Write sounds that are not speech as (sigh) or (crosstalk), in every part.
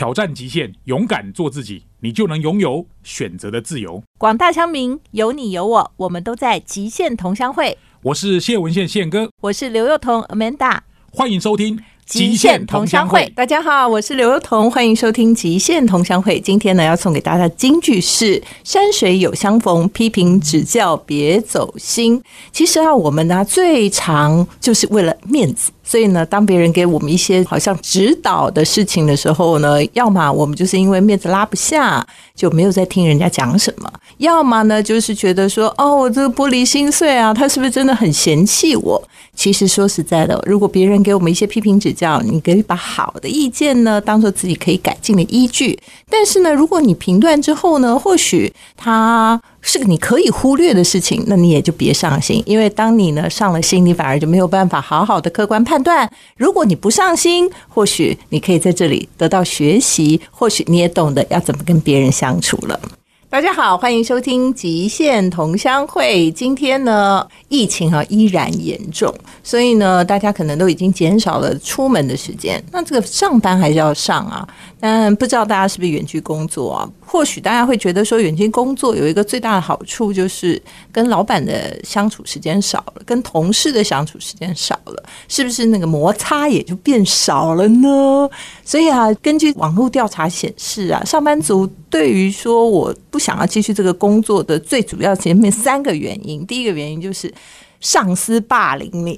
挑战极限，勇敢做自己，你就能拥有选择的自由。广大乡民，有你有我，我们都在极限同乡会。我是谢文宪宪哥，我是刘幼彤 Amanda，欢迎收听。极限同乡会，大家好，我是刘幼彤，欢迎收听极限同乡会。今天呢，要送给大家的金句是“山水有相逢，批评指教别走心”。其实啊，我们呢最常就是为了面子，所以呢，当别人给我们一些好像指导的事情的时候呢，要么我们就是因为面子拉不下，就没有在听人家讲什么；要么呢，就是觉得说，哦，我这个玻璃心碎啊，他是不是真的很嫌弃我？其实说实在的，如果别人给我们一些批评指教，你可以把好的意见呢当做自己可以改进的依据。但是呢，如果你评断之后呢，或许他是个你可以忽略的事情，那你也就别上心。因为当你呢上了心，你反而就没有办法好好的客观判断。如果你不上心，或许你可以在这里得到学习，或许你也懂得要怎么跟别人相处了。大家好，欢迎收听极限同乡会。今天呢，疫情啊依然严重，所以呢，大家可能都已经减少了出门的时间。那这个上班还是要上啊，但不知道大家是不是远距工作啊？或许大家会觉得说，远距工作有一个最大的好处，就是跟老板的相处时间少了，跟同事的相处时间少了，是不是那个摩擦也就变少了呢？所以啊，根据网络调查显示啊，上班族。对于说我不想要继续这个工作的最主要前面三个原因，第一个原因就是上司霸凌你；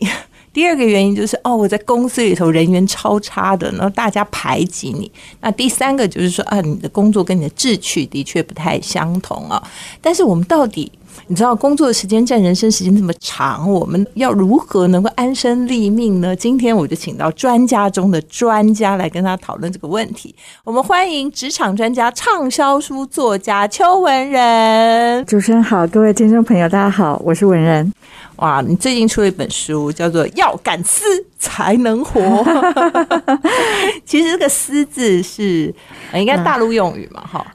第二个原因就是哦我在公司里头人缘超差的，然后大家排挤你；那第三个就是说啊你的工作跟你的志趣的确不太相同啊。但是我们到底？你知道工作的时间占人生时间这么长，我们要如何能够安身立命呢？今天我就请到专家中的专家来跟他讨论这个问题。我们欢迎职场专家、畅销书作家邱文仁。主持人好，各位听众朋友，大家好，我是文仁。哇，你最近出了一本书，叫做《要敢撕才能活》。(laughs) 其实这个“撕”字是应该大陆用语嘛？哈。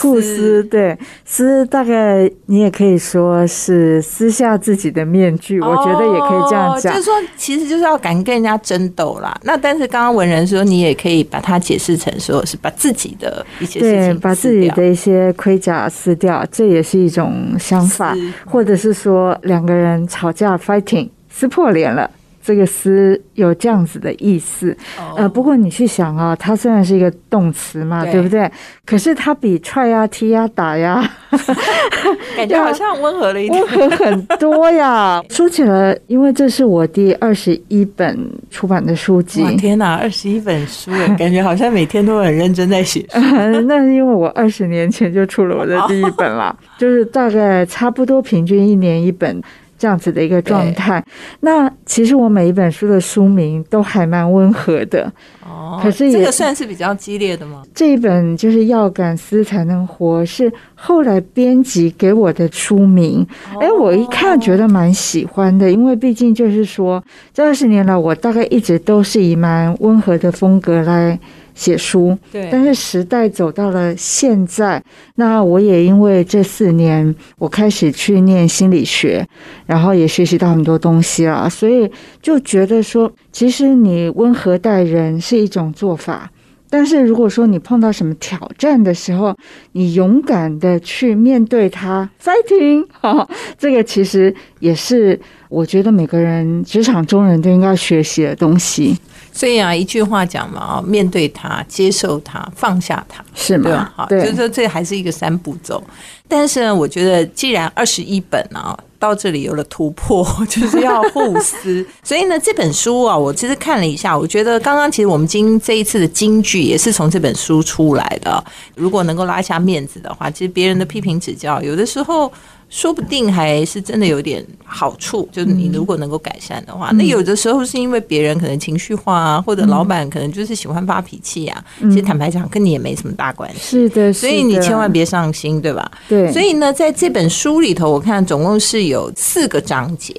互撕对撕，大概你也可以说是撕下自己的面具，我觉得也可以这样讲。就是说，其实就是要敢跟人家争斗啦。那但是刚刚文人说，你也可以把它解释成说是把自己的一些事情，把自己的一些盔甲撕掉，这也是一种想法，或者是说两个人吵架 fighting 撕破脸了。这个诗有这样子的意思，呃，不过你去想啊，它虽然是一个动词嘛，对不对？可是它比踹呀、踢呀、打呀，(laughs) 感觉好像温和了一点，温和很多呀。(laughs) 说起来，因为这是我第二十一本出版的书籍，天哪，二十一本书，(laughs) 感觉好像每天都很认真在写。那是因为我二十年前就出了我的第一本了，就是大概差不多平均一年一本。这样子的一个状态，那其实我每一本书的书名都还蛮温和的哦。可是这个算是比较激烈的吗？这一本就是要敢思才能活，是后来编辑给我的书名。哎，我一看觉得蛮喜欢的，因为毕竟就是说这二十年来，我大概一直都是以蛮温和的风格来。写书，对，但是时代走到了现在，那我也因为这四年，我开始去念心理学，然后也学习到很多东西了，所以就觉得说，其实你温和待人是一种做法，但是如果说你碰到什么挑战的时候，你勇敢的去面对它，fighting，哈，这个其实也是我觉得每个人职场中人都应该学习的东西。所以啊，一句话讲嘛，啊，面对它，接受它，放下它，是吗？好，就是说这还是一个三步骤。但是呢，我觉得既然二十一本啊，到这里有了突破，就是要互撕。所以呢，这本书啊，我其实看了一下，我觉得刚刚其实我们今这一次的金句也是从这本书出来的。如果能够拉下面子的话，其实别人的批评指教，有的时候。说不定还是真的有点好处，就是你如果能够改善的话，那有的时候是因为别人可能情绪化啊，或者老板可能就是喜欢发脾气啊。其实坦白讲，跟你也没什么大关系。是的，所以你千万别上心，对吧？对。所以呢，在这本书里头，我看总共是有四个章节，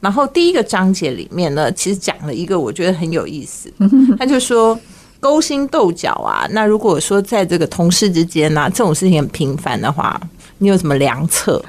然后第一个章节里面呢，其实讲了一个我觉得很有意思，(laughs) 他就说勾心斗角啊，那如果说在这个同事之间呢，这种事情很频繁的话。你有什么良策？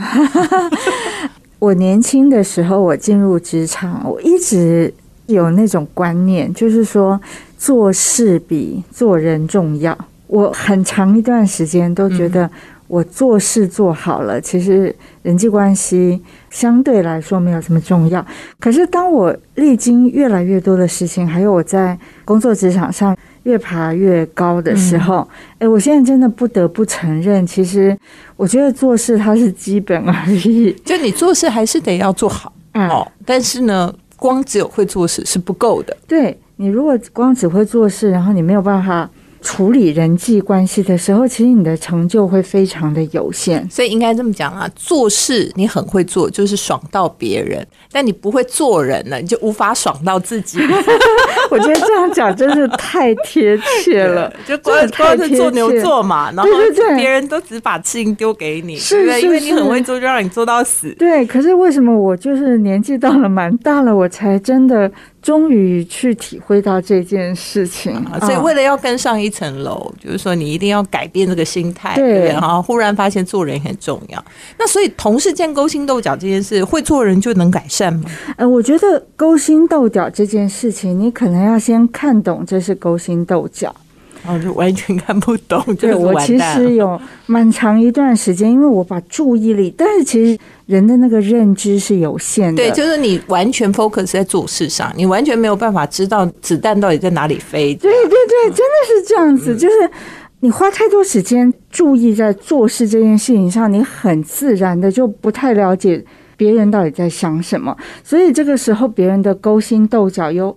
(laughs) 我年轻的时候，我进入职场，我一直有那种观念，就是说做事比做人重要。我很长一段时间都觉得我做事做好了，其实人际关系相对来说没有这么重要。可是当我历经越来越多的事情，还有我在工作职场上越爬越高的时候，哎，我现在真的不得不承认，其实我觉得做事它是基本而已。就你做事还是得要做好嗯哦，但是呢，光只有会做事是不够的。对你如果光只会做事，然后你没有办法处理人际关系的时候，其实你的成就会非常的有限。所以应该这么讲啊，做事你很会做，就是爽到别人；但你不会做人了，你就无法爽到自己。(laughs) 我觉得这样讲真是太贴切了，就光光是做牛做马，然后别人都只把事情丢给你，是对不对？是因为你很会做，就让你做到死。对，可是为什么我就是年纪到了蛮大了，我才真的终于去体会到这件事情？啊所以啊为了要跟上一层楼，就是说你一定要改变这个心态，对对不对？然后忽然发现做人很重要。那所以同事间勾心斗角这件事，会做人就能改善吗？呃，我觉得勾心斗角这件事情，你可能要先看懂这是勾心斗角。哦，就完全看不懂，就是对我其。实有蛮长一段时间，因为我把注意力，但是其实人的那个认知是有限的。对，就是你完全 focus 在做事上，你完全没有办法知道子弹到底在哪里飞。对对对，真的是这样子，就是你花太多时间注意在做事这件事情上，你很自然的就不太了解别人到底在想什么，所以这个时候别人的勾心斗角又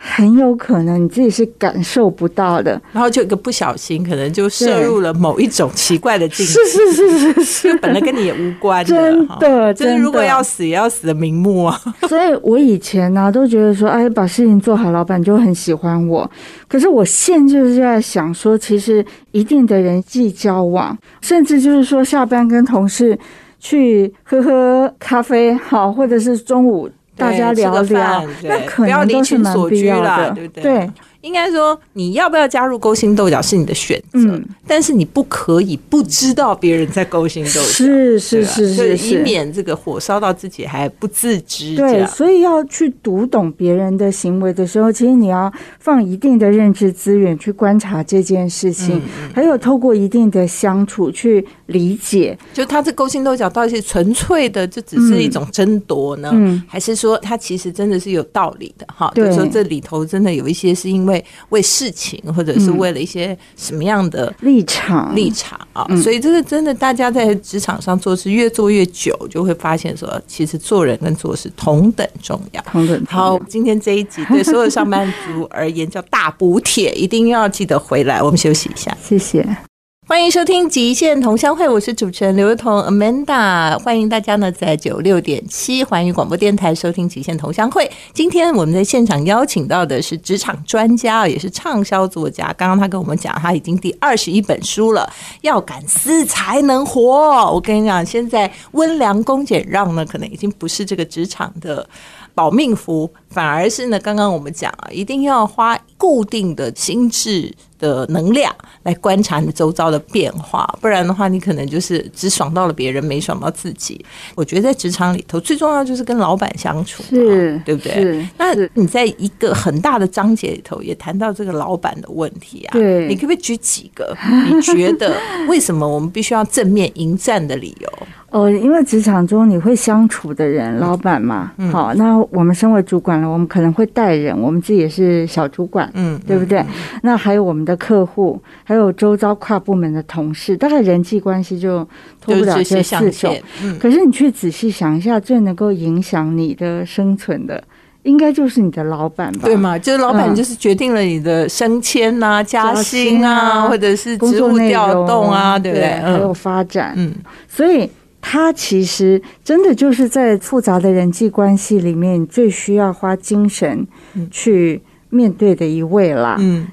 很有可能你自己是感受不到的。然后就一个不小心，可能就摄入了某一种奇怪的境界，是是是是是，本来跟你也无关的，真的真就是如果要死，也要死的瞑目啊。(laughs) 所以我以前呢、都觉得说，哎，把事情做好，老板就很喜欢我。可是我现在就是在想说，其实一定的人际交往，甚至就是说下班跟同事去喝喝咖啡，好，或者是中午大家聊聊饭，那可能都是所蛮必要的，对不对？对，应该说，你要不要加入勾心斗角是你的选择，嗯但是你不可以不知道别人在勾心斗角，是是是是以。免这个火烧到自己还不自知。对，所以要去读懂别人的行为的时候，其实你要放一定的认知资源去观察这件事情，嗯还有透过一定的相处去理解。就他这勾心斗角到底是纯粹的，就只是一种争夺呢，嗯还是说他其实真的是有道理的？哈，就说这里头真的有一些是因为为为事情，或者是为了一些什么样的立场，立场啊，嗯所以这个真的，大家在职场上做事越做越久，就会发现说，其实做人跟做事同等重要。同等好，今天这一集对所有上班族而言叫大补帖，一定要记得回来。我们休息一下。(laughs) 谢谢。欢迎收听《极限同乡会》，我是主持人刘彤 Amanda，欢迎大家呢在九六点七环宇广播电台收听《极限同乡会》。今天我们在现场邀请到的是职场专家，也是畅销作家。刚刚他跟我们讲，他已经第二十一本书了，要敢死才能活。我跟你讲，现在温良恭俭让呢，可能已经不是这个职场的。保命符，反而是呢，刚刚我们讲啊，一定要花固定的心智的能量来观察你周遭的变化，不然的话，你可能就是只爽到了别人，没爽到自己。我觉得在职场里头最重要就是跟老板相处嘛，是对不对？那你在一个很大的章节里头也谈到这个老板的问题啊，对你可不可以举几个你觉得为什么我们必须要正面迎战的理由？哦，因为职场中你会相处的人，老板嘛，嗯好，那我们身为主管了，我们可能会带人，我们自己也是小主管，嗯，对不对？那还有我们的客户，还有周遭跨部门的同事，大概人际关系就脱就是不了这四种。嗯，可是你去仔细想一下，最能够影响你的生存的，应该就是你的老板吧？对？嘛？就是老板嗯就是决定了你的升迁呐、加加薪啊，或者是职工作调容动啊，对不对？还有嗯发展，嗯，所以他其实真的就是在复杂的人际关系里面最需要花精神去面对的一位啦。嗯，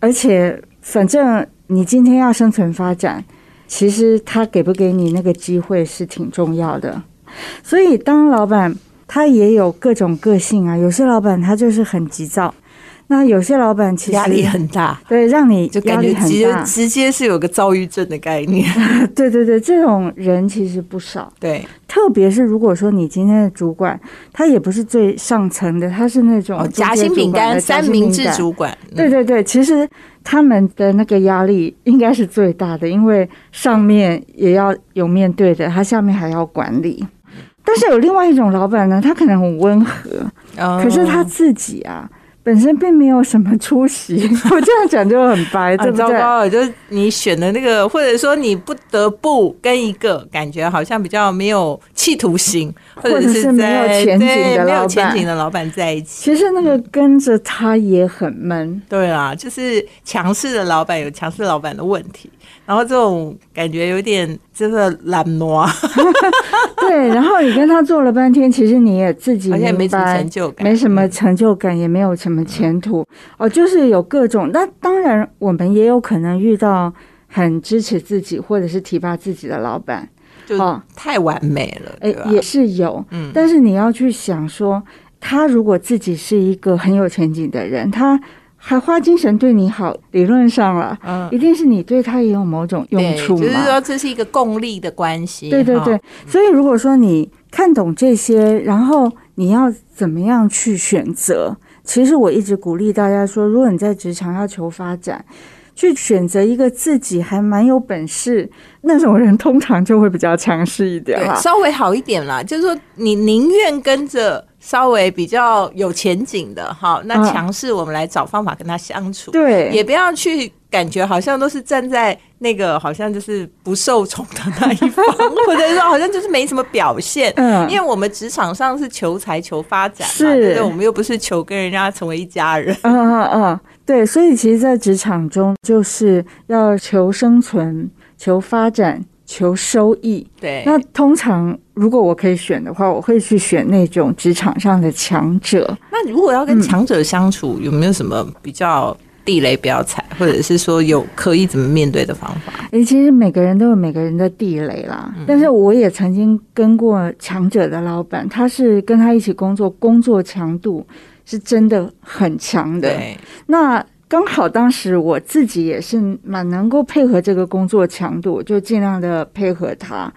而且反正你今天要生存发展，其实他给不给你那个机会是挺重要的。所以当老板他也有各种个性啊，有些老板他就是很急躁。那有些老板其实压力很大，对，让你就感压力很觉直接。直接是有个躁郁症的概念。(laughs) 对对对，这种人其实不少。对，特别是如果说你今天的主管，他也不是最上层的，他是那种哦，夹心饼干三明治主管，嗯对对对，其实他们的那个压力应该是最大的，因为上面也要有面对的，他下面还要管理。但是有另外一种老板呢，他可能很温和，哦可是他自己啊本身并没有什么出息。(laughs) 我这样讲就很白，对很不对？糟糕了，就是你选的那个，或者说你不得不跟一个感觉好像比较没有企图心，或或者是是没有在前景没有前景的老板在一起。其实那个跟着他也很闷。对啊，就是强势的老板有强势老板的问题，然后这种感觉有点真的懒惰，(laughs) (laughs) 对，然后你跟他做了半天，其实你也自己而且没什么成就感，没什么成就感，也没有什么前途。哦，就是有各种。那当然，我们也有可能遇到很支持自己或者是提拔自己的老板，哦。太完美了，哎也是有。嗯。但是你要去想说，他如果自己是一个很有前景的人，他还花精神对你好，理论上了，嗯一定是你对他也有某种用，处嘛。就是说这是一个共利的关系，哈对对对，所以如果说你看懂这些，然后你要怎么样去选择？其实我一直鼓励大家说，如果你在职场要求发展，去选择一个自己还蛮有本事那种人，通常就会比较强势一点对，啦。稍微好一点啦，就是说你宁愿跟着稍微比较有前景的哈，那嗯强势我们来找方法跟他相处，对，也不要去感觉好像都是站在那个好像就是不受宠的那一方，或者说好像就是没什么表现。嗯因为我们职场上是求财求发展嘛，是对不对？我们又不是求跟人家成为一家人。嗯嗯嗯，对，所以其实，在职场中，就是要求生存、求发展、求收益。对，那通常，如果我可以选的话，我会去选那种职场上的强者。那如果要跟强者相处，有没有什么比较地雷不要踩，或者是说有可以怎么面对的方法？诶，其实每个人都有每个人的地雷啦。但是我也曾经跟过强者的老板，他是跟他一起工作，工作强度是真的很强的。对，那刚好当时我自己也是蛮能够配合这个工作强度，就尽量的配合他。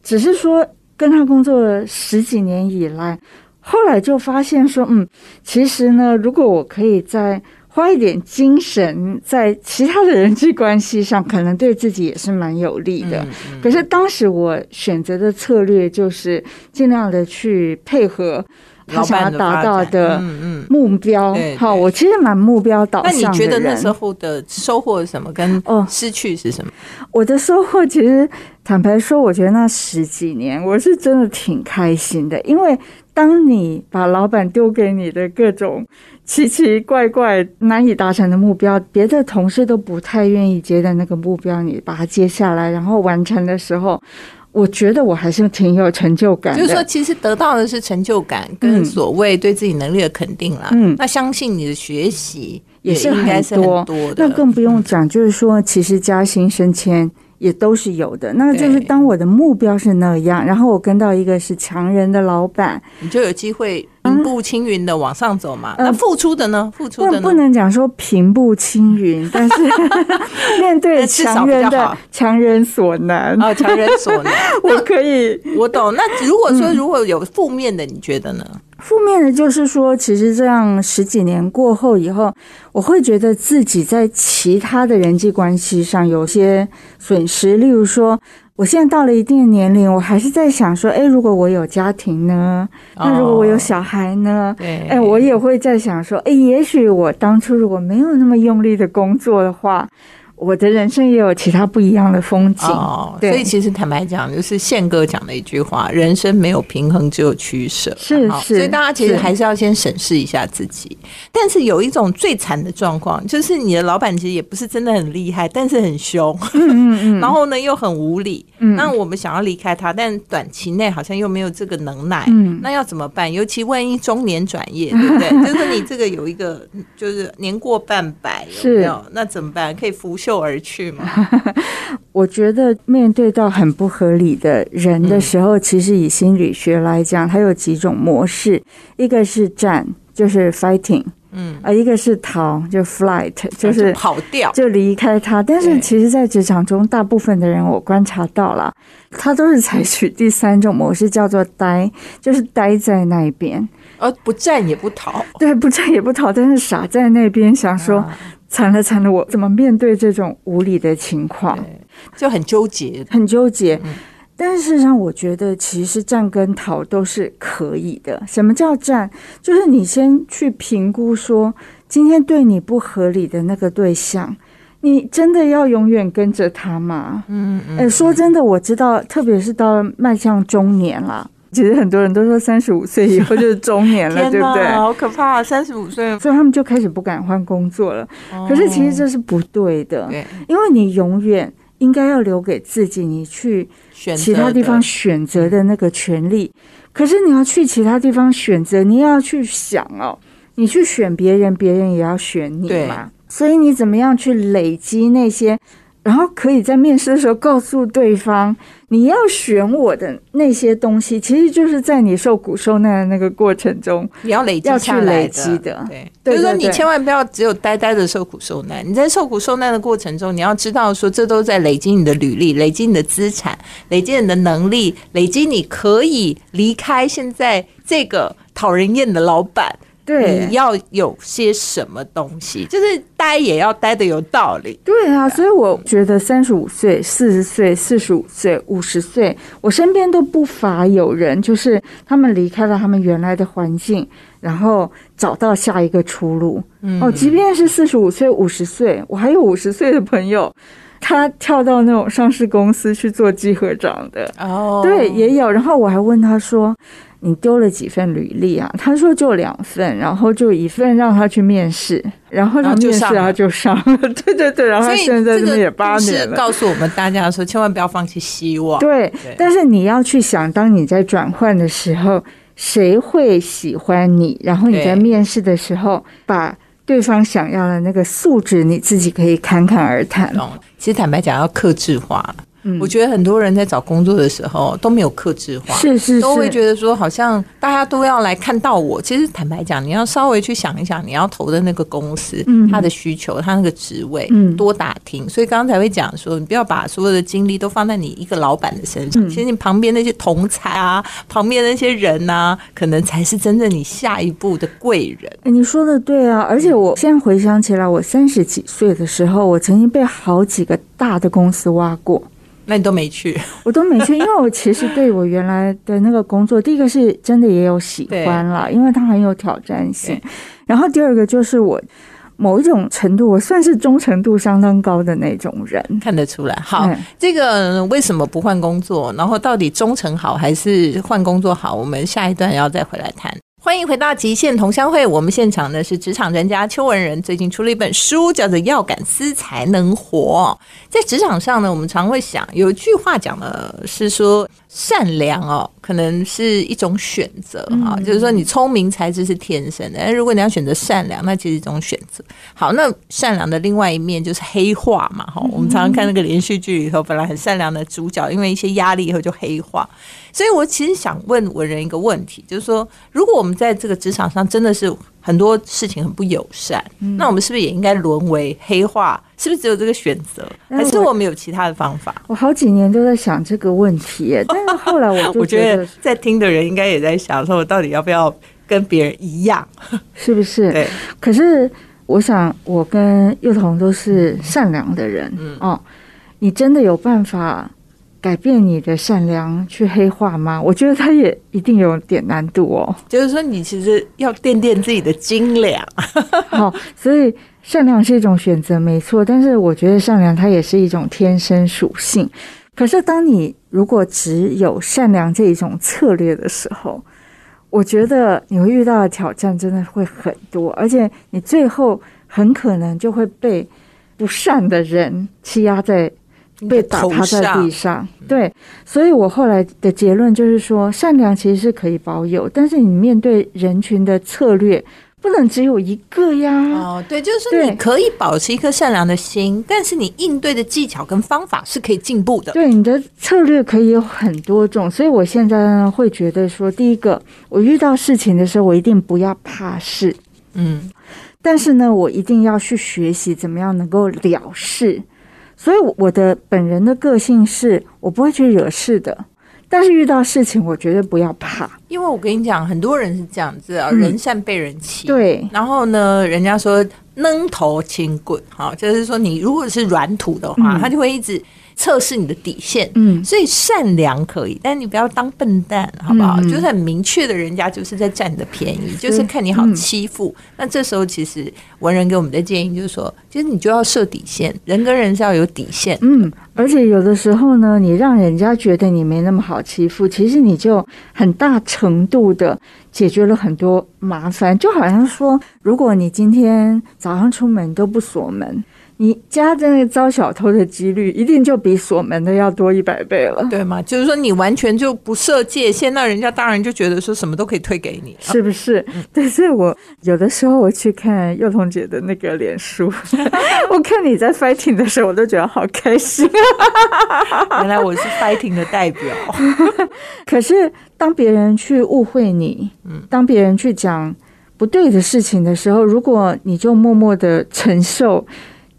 只是说跟他工作了十几年以来，后来就发现说，嗯，其实呢，如果我可以在花一点精神在其他的人际关系上，可能对自己也是蛮有利的。嗯嗯可是当时我选择的策略就是尽量的去配合他想要达到的。目标。好，我其实蛮目标导那向的你觉得那时候的收获是什么？跟哦失去是什么？我的收获其实坦白说，我觉得那十几年我是真的挺开心的，因为当你把老板丢给你的各种奇奇怪怪、难以达成的目标，别的同事都不太愿意接的那个目标，你把它接下来，然后完成的时候，我觉得我还是挺有成就感的。就是说，其实得到的是成就感跟嗯所谓对自己能力的肯定啦。嗯那相信你的学习也是应该是很多多的。嗯那更不用讲，就是说，其实加薪升迁也都是有的。那就是当我的目标是那样，然后我跟到一个是强人的老板，你就有机会平步青云的往上走嘛。嗯那付出的呢？付出的呢？不不能讲说平步青云，(laughs) 但是 (laughs) 面对强人的强人所难，啊，强人所难。(laughs) 我可以。我懂。那如果嗯说如果有负面的，你觉得呢？负面的就是说，其实这样十几年过后以后，我会觉得自己在其他的人际关系上有些损失。例如说，我现在到了一定的年龄，我还是在想说，诶，如果我有家庭呢？那如果我有小孩呢？对，哎，我也会在想说，哎，也许我当初如果没有那么用力的工作的话，我的人生也有其他不一样的风景。哦，对所以其实坦白讲，就是宪哥讲的一句话：人生没有平衡，只有取舍。好是是所以大家其实还是要先审视一下自己。但是有一种最惨的状况，就是你的老板其实也不是真的很厉害，但是很凶，嗯嗯嗯，(laughs) 然后呢又很无理。嗯那我们想要离开他，但短期内好像又没有这个能耐。嗯那要怎么办？尤其万一中年转业，对不对？(laughs) 就是你这个有一个，就是年过半百，有没有？那怎么办？可以拂袖而去吗？(laughs) 我觉得面对到很不合理的人的时候，其实以心理学来讲，它有几种模式，一个是战，就是 fighting。嗯，啊，一个是逃，就 flight，就是跑掉，就离开他。但是其实，在职场中，大部分的人我观察到了，他都是采取第三种模式，叫做呆，就是呆在那边，而不战也不逃。对，不战也不逃，但是傻在那边，想说啊惨了惨了，我怎么面对这种无理的情况？就很纠结。很纠结。嗯但是事实上，我觉得其实战跟逃都是可以的。什么叫战？就是你先去评估说，今天对你不合理的那个对象，你真的要永远跟着他吗？嗯嗯，哎、说真的，我知道，特别是到迈向中年啦，其实很多人都说三十五岁以后就是中年了，(laughs) 对不对？好可怕！三十五岁，所以他们就开始不敢换工作了。可是其实这是不对的，对因为你永远应该要留给自己，你去其他地方选择的那个权利。可是你要去其他地方选择，你要去想哦，你去选别人，别人也要选你嘛。所以你怎么样去累积那些，然后可以在面试的时候告诉对方，你要选我的那些东西，其实就是在你受苦受难的那个过程中，你要累积要去下来累积的对，对就是说你千万不要只有呆呆的受苦受难。你在受苦受难的过程中，你要知道说，这都在累积你的履历，累积你的资产，累积你的能力，累积你可以离开现在这个讨人厌的老板。对你要有些什么东西，就是待也要待的有道理。对啊，所以我觉得三十五岁、四十岁、四十五岁、五十岁，我身边都不乏有人，就是他们离开了他们原来的环境，然后找到下一个出路。嗯哦，即便是四十五岁、五十岁，我还有五十岁的朋友，他跳到那种上市公司去做稽核长的，哦对，也有。然后我还问他说：“你丢了几份履历啊？”他说就两份，然后就一份让他去面试，然后他面试后就上了他就上了。对对对，然后他现在在这边也八年了。告诉我们大家说，千万不要放弃希望。对对，但是你要去想，当你在转换的时候，谁会喜欢你？然后你在面试的时候，把对方想要的那个素质，你自己可以侃侃而谈。其实坦白讲，要克制化。嗯我觉得很多人在找工作的时候都没有克制化，是是都会，觉得说好像大家都要来看到我。其实坦白讲，你要稍微去想一想，你要投的那个公司，嗯它的需求，他那个职位，嗯多打听。所以刚刚才会讲说，你不要把所有的精力都放在你一个老板的身上，嗯其实你旁边那些同才啊，旁边那些人呐、可能才是真正你下一步的贵人。哎你说的对啊，而且我现在回想起来，我三十几岁的时候，我曾经被好几个大的公司挖过。那你都没去，(laughs) 我都没去，因为我其实对我原来的那个工作，第一个是真的也有喜欢啦，因为它很有挑战性。然后第二个就是我某一种程度，我算是忠诚度相当高的那种人。看得出来。好，嗯这个为什么不换工作？然后到底忠诚好还是换工作好？我们下一段要再回来谈。欢迎回到极限同乡会，我们现场呢是职场专家邱文仁，最近出了一本书，叫做《要敢思才能活》。在职场上呢，我们常会想，有一句话讲的是说，善良哦，可能是一种选择哈、就是说你聪明才智是天生的，但如果你要选择善良，那其实是一种选择。好，那善良的另外一面就是黑化嘛，哈，我们常常看那个连续剧里头，本来很善良的主角，因为一些压力以后就黑化。所以我其实想问文人一个问题，就是说，如果我们在这个职场上真的是很多事情很不友善，那我们是不是也应该沦为黑化？是不是只有这个选择，还是我们有其他的方法？我好几年都在想这个问题耶，(laughs) 但是后来我就我觉得在听的人应该也在想，说我到底要不要跟别人一样？(laughs) 是不是？对，可是我想，我跟幼童都是善良的人，嗯哦，你真的有办法改变你的善良去黑化吗？我觉得他也一定有点难度哦。就是说你其实要垫垫自己的斤两。(laughs) 好，所以善良是一种选择，没错。但是我觉得善良它也是一种天生属性。可是当你如果只有善良这一种策略的时候，我觉得你会遇到的挑战真的会很多，而且你最后很可能就会被不善的人欺压在被打趴在地上。对，所以我后来的结论就是说，善良其实是可以保有，但是你面对人群的策略不能只有一个呀。哦，对，就是说你可以保持一颗善良的心，但是你应对的技巧跟方法是可以进步的。对，你的策略可以有很多种，所以我现在呢会觉得说，第一个，我遇到事情的时候，我一定不要怕事。嗯，但是呢，我一定要去学习怎么样能够了事。所以我的本人的个性是我不会去惹事的，但是遇到事情我绝对不要怕。因为我跟你讲，很多人是这样子啊，人善被人欺。对，然后呢，人家说愣头青棍，好，就是说你如果是软土的话，他就会一直。测试你的底线，嗯，所以善良可以，但你不要当笨蛋，好不好？就是很明确的，人家就是在占你的便宜，就是看你好欺负。那这时候其实文人给我们的建议就是说，其实你就要设底线，人跟人是要有底线。嗯，而且有的时候呢，你让人家觉得你没那么好欺负，其实你就很大程度的解决了很多麻烦。就好像说，如果你今天早上出门都不锁门。你家的那个遭小偷的几率，一定就比锁门的要多一百倍了，对吗？就是说你完全就不设界限，那人家当然就觉得说什么都可以推给你，是不是？对，所以我有的时候我去看幼童姐的那个脸书，(laughs) 我看你在 fighting 的时候，我都觉得好开心。原来我是 fighting 的代表。(laughs) 可是当别人去误会你，嗯，当别人去讲不对的事情的时候，如果你就默默的承受。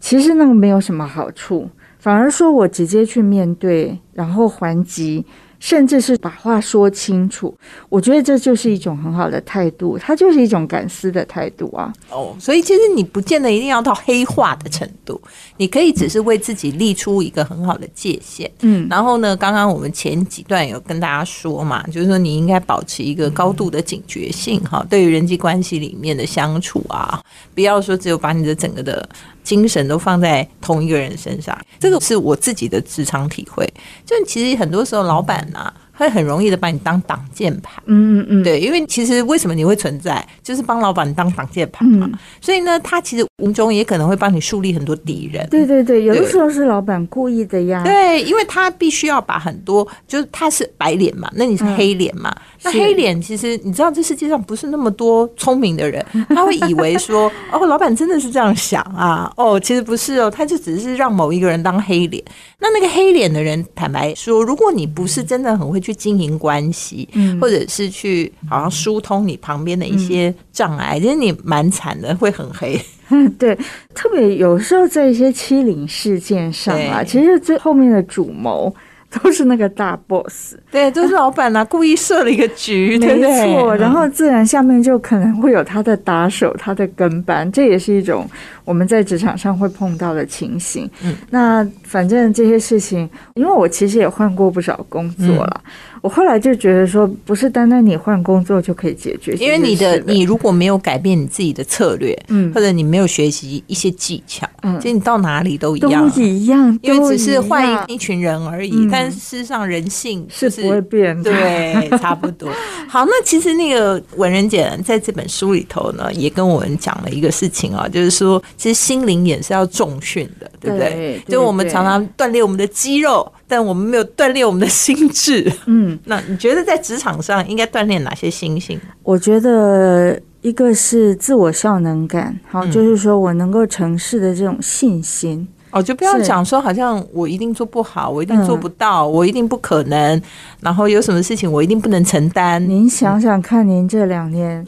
其实那个没有什么好处，反而说我直接去面对，然后还击。甚至是把话说清楚，我觉得这就是一种很好的态度，它就是一种敢思的态度啊。哦，所以其实你不见得一定要到黑化的程度，你可以只是为自己立出一个很好的界限。嗯，然后呢，刚刚我们前几段有跟大家说嘛，就是说你应该保持一个高度的警觉性哈，对于人际关系里面的相处啊，不要说只有把你的整个的精神都放在同一个人身上，这个是我自己的职场体会。就其实很多时候老板。啊，会很容易的把你当挡箭牌，嗯嗯嗯，对，因为其实为什么你会存在，就是帮老板当挡箭牌嘛，所以呢，他其实无中也可能会帮你树立很多敌人。对对对，有的时候是老板故意的呀。对，因为他必须要把很多，就是他是白脸嘛，那你是黑脸嘛。那黑脸其实你知道，这世界上不是那么多聪明的人，他会以为说，(laughs) 哦，老板真的是这样想啊，哦，其实不是哦，他就只是让某一个人当黑脸。那那个黑脸的人，坦白说，如果你不是真的很会去经营关系，或者是去好像疏通你旁边的一些障碍，其实你蛮惨的，会很黑。(laughs) 对，特别有时候在一些欺凌事件上啊，其实最后面的主谋。(laughs) 都是那个大 boss，对，都是老板呐，故意设了一个局，(laughs) 没错。然后自然下面就可能会有他的打手，他的跟班，这也是一种我们在职场上会碰到的情形。嗯，那反正这些事情，因为我其实也换过不少工作了。我后来就觉得说，不是单单你换工作就可以解决，因为你的你如果没有改变你自己的策略，嗯，或者你没有学习一些技巧，嗯，其实你到哪里都一样，都一样，因为只是换一群人而已。但事实上，人性是不会变，对，差不多。(laughs) 好，那其实那个文人姐在这本书里头呢，也跟我们讲了一个事情啊，就是说，其实心灵也是要重训的，对不对？就我们常常锻炼我们的肌肉。但我们没有锻炼我们的心智，嗯，(laughs) 那你觉得在职场上应该锻炼哪些心性？我觉得一个是自我效能感，好，就是说我能够成事的这种信心。哦，就不要讲说好像我一定做不好，我一定做不到，我一定不可能，然后有什么事情我一定不能承担。您想想看，您这两年，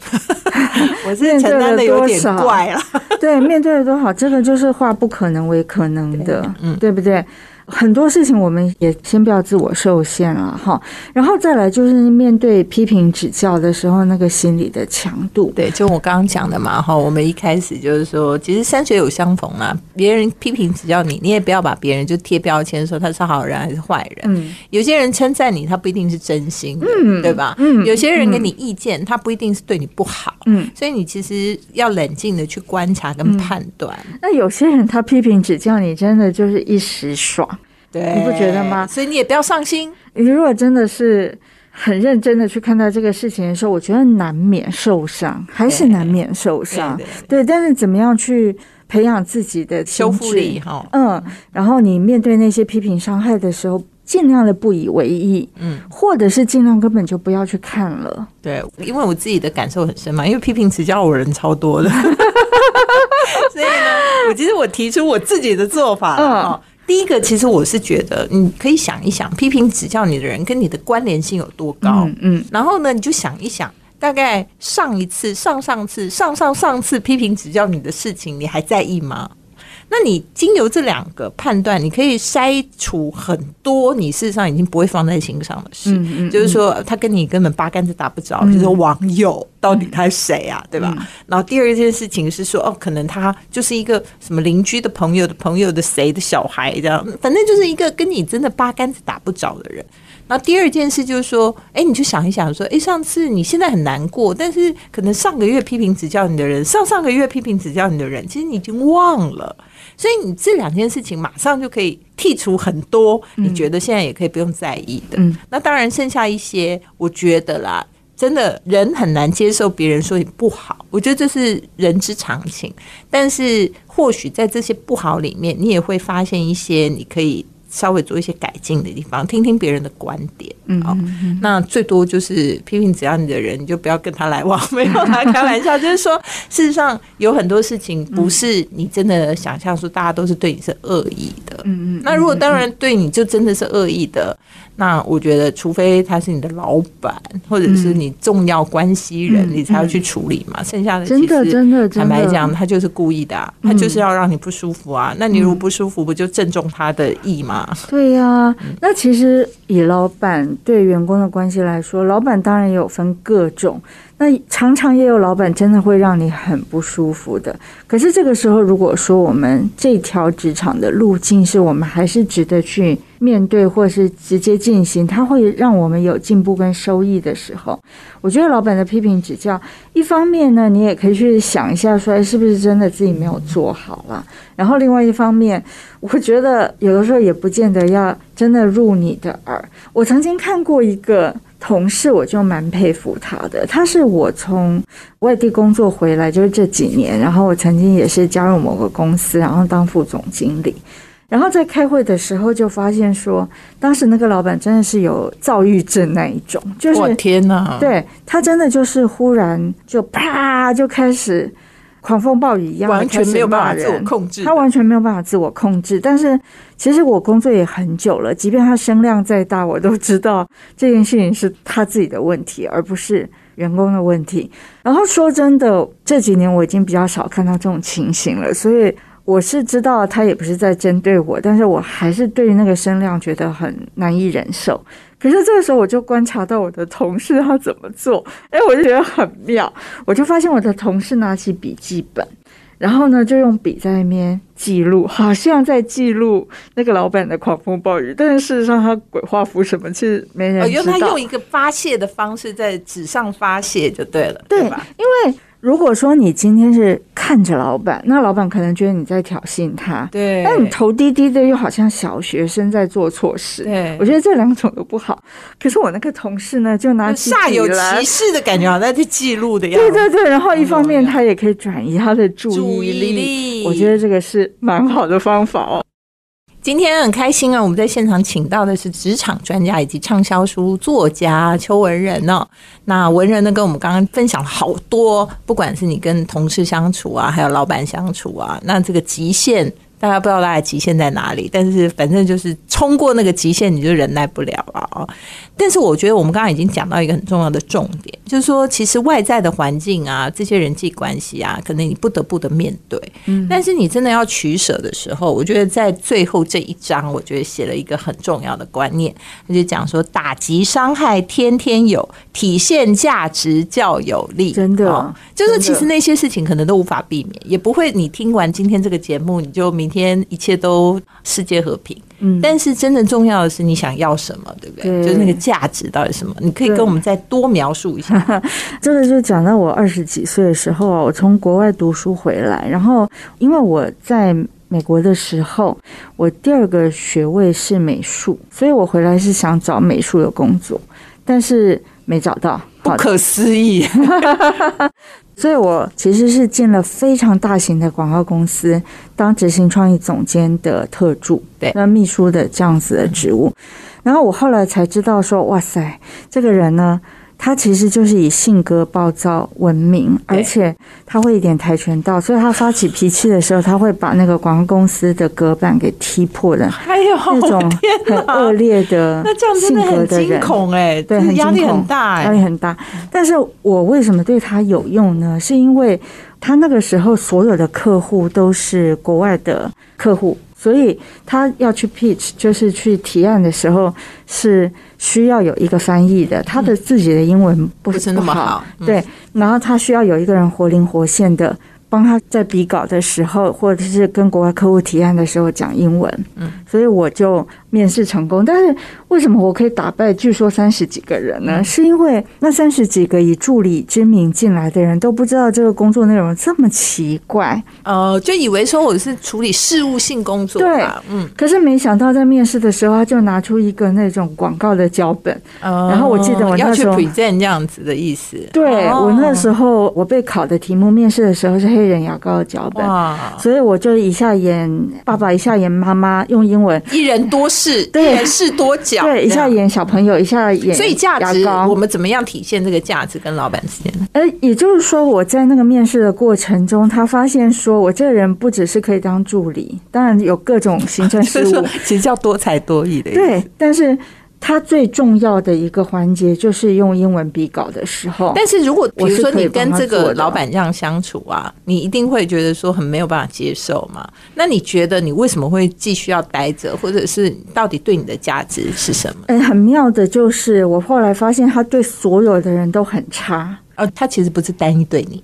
(laughs) 我这承担的有点怪了。对，面对了多少，这个就是化不可能为可能的，嗯，对不对？很多事情我们也先不要自我受限了哈，然后再来就是面对批评指教的时候，那个心理的强度。对，就我刚刚讲的嘛哈，我们一开始就是说，其实山水有相逢啊，别人批评指教你，你也不要把别人就贴标签说他是好人还是坏人。嗯，有些人称赞你，他不一定是真心，嗯，对吧？嗯，有些人给你意见，他不一定是对你不好。嗯，所以你其实要冷静的去观察跟判断。那有些人他批评指教你，真的就是一时爽。对，你不觉得吗？所以你也不要上心。你如果真的是很认真的去看待这个事情的时候，我觉得难免受伤，还是难免受伤。对，但是怎么样去培养自己的修复力？哈，嗯，然后你面对那些批评伤害的时候，尽量的不以为意，嗯，或者是尽量根本就不要去看了。对，因为我自己的感受很深嘛，因为批评词教我人超多的，(laughs) 所以呢，我其实我提出我自己的做法了。第一个，其实我是觉得，你可以想一想，批评指教你的人跟你的关联性有多高。嗯，然后呢，你就想一想。大概上一次、上上次、上上上次批评指教你的事情，你还在意吗？那你经由这两个判断，你可以筛除很多你事实上已经不会放在心上的事。嗯嗯就是说，他跟你根本八竿子打不着，就是说网友到底他是谁啊，对吧？然后第二件事情是说，哦，可能他就是一个什么邻居的朋友的朋友的谁的小孩这样，反正就是一个跟你真的八竿子打不着的人。然后第二件事就是说，哎，你就想一想，说，哎，上次你现在很难过，但是可能上个月批评指教你的人，上上个月批评指教你的人，其实你已经忘了。所以你这两件事情马上就可以剔除很多，你觉得现在也可以不用在意的。嗯那当然剩下一些，我觉得啦，真的人很难接受别人说你不好，我觉得这是人之常情。但是或许在这些不好里面，你也会发现一些你可以。稍微做一些改进的地方，听听别人的观点。嗯好，那最多就是批评只要你的人，你就不要跟他来往，(laughs) 没有啦，开玩笑。就是说，事实上有很多事情不是你真的想象说大家都是对你是恶意的。嗯嗯，那如果当然对你就真的是恶意的，那我觉得除非他是你的老板或者是你重要关系人，嗯你才要去处理嘛。剩下的真的真的坦白讲，他就是故意的、啊，他就是要让你不舒服啊。那你如果不舒服，不就正中他的意吗？对呀、嗯那其实以老板对员工的关系来说，老板当然也有分各种，那常常也有老板真的会让你很不舒服的。可是这个时候，如果说我们这条职场的路径是我们还是值得去面对，或是直接进行，它会让我们有进步跟收益的时候，我觉得老板的批评指教，一方面呢，你也可以去想一下，说是不是真的自己没有做好啦。然后另外一方面，我觉得有的时候也不见得要真的入你的耳。我曾经看过一个同事，我就蛮佩服他的。他是我从外地工作回来，就是这几年，然后我曾经也是加入某个公司，然后当副总经理。然后在开会的时候就发现说，当时那个老板真的是有躁郁症那一种，就是我天哪！对他真的就是忽然就啪就开始狂风暴雨一样地完全没有办法自我控制。他完全没有办法自我控制。但是其实我工作也很久了，即便他声量再大，我都知道这件事情是他自己的问题，而不是员工的问题。然后说真的，这几年我已经比较少看到这种情形了，所以。我是知道他也不是在针对我，但是我还是对于那个声量觉得很难以忍受。可是这个时候，我就观察到我的同事他怎么做，哎，我就觉得很妙。我就发现我的同事拿起笔记本，然后呢，就用笔在那边记录，好像在记录那个老板的狂风暴雨，但是事实上他鬼画符什么，其实没人哦，知道。用他用一个发泄的方式在纸上发泄就对了，对对吧？因为如果说你今天是看着老板，那老板可能觉得你在挑衅他，对，那你头低低的，又好像小学生在做错事。对我觉得这两种都不好。可是我那个同事呢，就拿起煞有笔来其事的感觉，好像在记录的样子。对对对，然后一方面他也可以转移他的注意，力，我觉得这个是蛮好的方法哦。今天很开心啊！我们在现场请到的是职场专家以及畅销书作家邱文仁哦。那文仁呢，跟我们刚刚分享了好多，不管是你跟同事相处啊，还有老板相处啊，那这个极限。大家不知道大家极限在哪里，但是反正就是冲过那个极限，你就忍耐不了了哦。但是我觉得我们刚刚已经讲到一个很重要的重点，就是说，其实外在的环境啊，这些人际关系啊，可能你不得不的面对。嗯，但是你真的要取舍的时候，我觉得在最后这一章，我觉得写了一个很重要的观念，他就讲说，打击伤害天天有，体现价值较有力。真的哦就是其实那些事情可能都无法避免，也不会你听完今天这个节目，你就明天一切都世界和平。嗯，但是真正重要的是你想要什么，对不对？对就是那个价值到底是什么？你可以跟我们再多描述一下。(laughs) 这个就讲到我二十几岁的时候啊，我从国外读书回来，然后因为我在美国的时候，我第二个学位是美术，所以我回来是想找美术的工作，但是没找到。不可思议，(laughs) 所以我其实是进了非常大型的广告公司当执行创意总监的特助，对那秘书的这样子的职务。然后我后来才知道说，哇塞，这个人呢，他其实就是以性格暴躁闻名，而且他会一点跆拳道，所以他发起脾气的时候，他会把那个广告公司的隔板给踢破的，哎呦，那种很恶劣的那这样真性的很惊格的人。恐哎，对，这很压力很大哎。压力很大。但是我为什么对他有用呢？是因为他那个时候所有的客户都是国外的客户，所以他要去 pitch，就是去提案的时候是需要有一个翻译的。他的自己的英文不不是那么好嗯对，然后他需要有一个人活灵活现的。帮他在比稿的时候，或者是跟国外客户提案的时候讲英文，嗯，所以我就面试成功。但是为什么我可以打败据说三十几个人嗯呢？是因为那三十几个以助理之名进来的人都不知道这个工作内容这么奇怪，呃，就以为说我是处理事务性工作对，嗯，可是没想到在面试的时候，他就拿出一个那种广告的脚本。然然后我记得我要去那时候 present 这样子的意思，对、哦我那时候我被考的题目，面试的时候是黑人牙膏的脚本。哇，所以我就一下演爸爸，一下演妈妈，用英文，一人多事，一对人事多角，对，一下。演小朋友，一下演所以价值我们怎么样体现这个价值跟老板之间的？呃，也就是说，我在那个面试的过程中，他发现说我这个人不只是可以当助理，当然有各种行政事务，其实叫多才多艺的。对，但是他最重要的一个环节就是用英文比稿的时候，但是如果比如说你跟这个老板这样相处啊，你一定会觉得说很没有办法接受嘛？那你觉得你为什么会继续要待着，或者是到底对你的价值是什么？哎，很妙的就是我后来发现他对所有的人都很差。呃，他其实不是单一对你，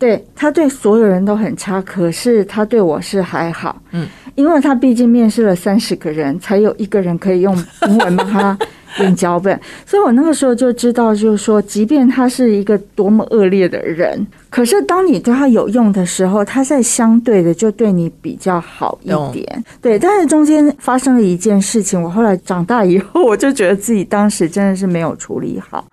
对他对所有人都很差，可是他对我是还好，嗯，因为他毕竟面试了三十个人，才有一个人可以用英文帮他演脚本，所以我那个时候就知道，就是说，即便他是一个多么恶劣的人，可是当你对他有用的时候，他在相对的就对你比较好一点，对。但是中间发生了一件事情，我后来长大以后，我就觉得自己当时真的是没有处理好。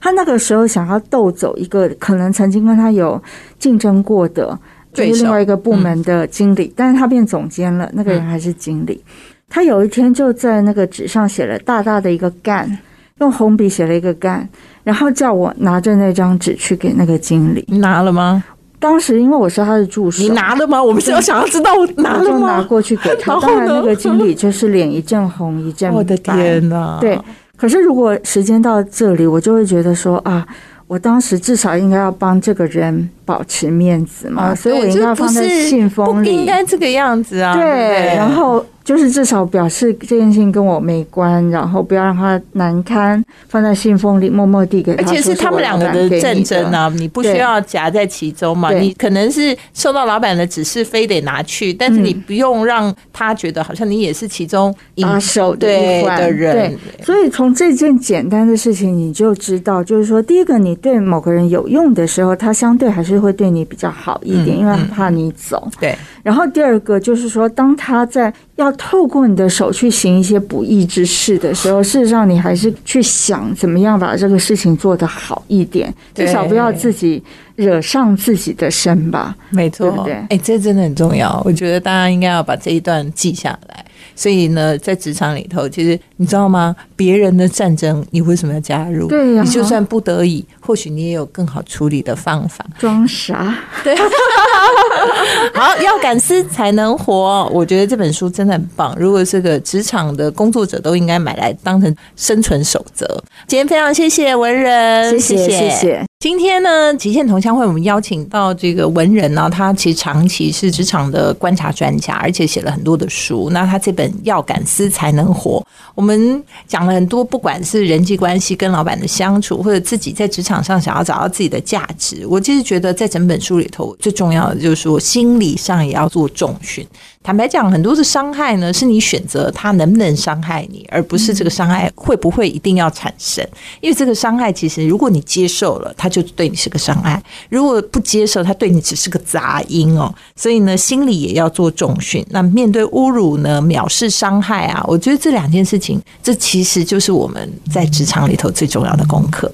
他那个时候想要斗走一个可能曾经跟他有竞争过的，就是另外一个部门的经理，但是他变总监了，那个人还是经理。他有一天就在那个纸上写了大大的一个干，用红笔写了一个干，然后叫我拿着那张纸去给那个经理。你拿了吗？当时因为我是他的助手，你拿了吗？我们是要想要知道我拿了吗就拿吗？过去给他。当然，呢那个经理就是脸一阵红一阵白。我的天哪！对，可是如果时间到这里，我就会觉得说啊，我当时至少应该要帮这个人保持面子嘛，啊，所以我应该要放在信封里不应。该这个样子啊。对，对，然后就是至少表示这件事情跟我没关，然后不要让他难堪，放在信封里默默递给他。而且是他们两个的战争啊。啊，你不需要夹在其中嘛。你可能是受到老板的指示，非得拿去，但是你嗯不用让他觉得好像你也是其中一把手的对的人对。所以从这件简单的事情，你就知道，就是说，第一个，你对某个人有用的时候，他相对还是会对你比较好一点，嗯因为他怕你走。对，然后第二个就是说，当他在要透过你的手去行一些不义之事的时候，事实上你还是去想怎么样把这个事情做得好一点，至少不要自己惹上自己的身吧。没错，对不对哎、这真的很重要。我觉得大家应该要把这一段记下来。所以呢，在职场里头，其实你知道吗？别人的战争，你为什么要加入？对呀你就算不得已，或许你也有更好处理的方法。装傻，对，(laughs) 好，要敢思才能活。我觉得这本书真的很棒。如果是个职场的工作者，都应该买来当成生存守则。今天非常谢谢文人，谢谢谢谢。今天呢，极限同乡会我们邀请到这个文人呢，他其实长期是职场的观察专家，而且写了很多的书。那他这本《要敢思才能活》，我们讲了很多，不管是人际关系跟老板的相处，或者自己在职场上想要找到自己的价值，我其实觉得在整本书里头，最重要的就是说，心理上也要做重训。坦白讲，很多的伤害呢，是你选择它能不能伤害你，而不是这个伤害会不会一定要产生。因为这个伤害，其实如果你接受了，它就对你是个伤害；如果不接受，它对你只是个杂音哦。所以呢，心里也要做重训。那面对侮辱呢、藐视、伤害啊，我觉得这两件事情，这其实就是我们在职场里头最重要的功课。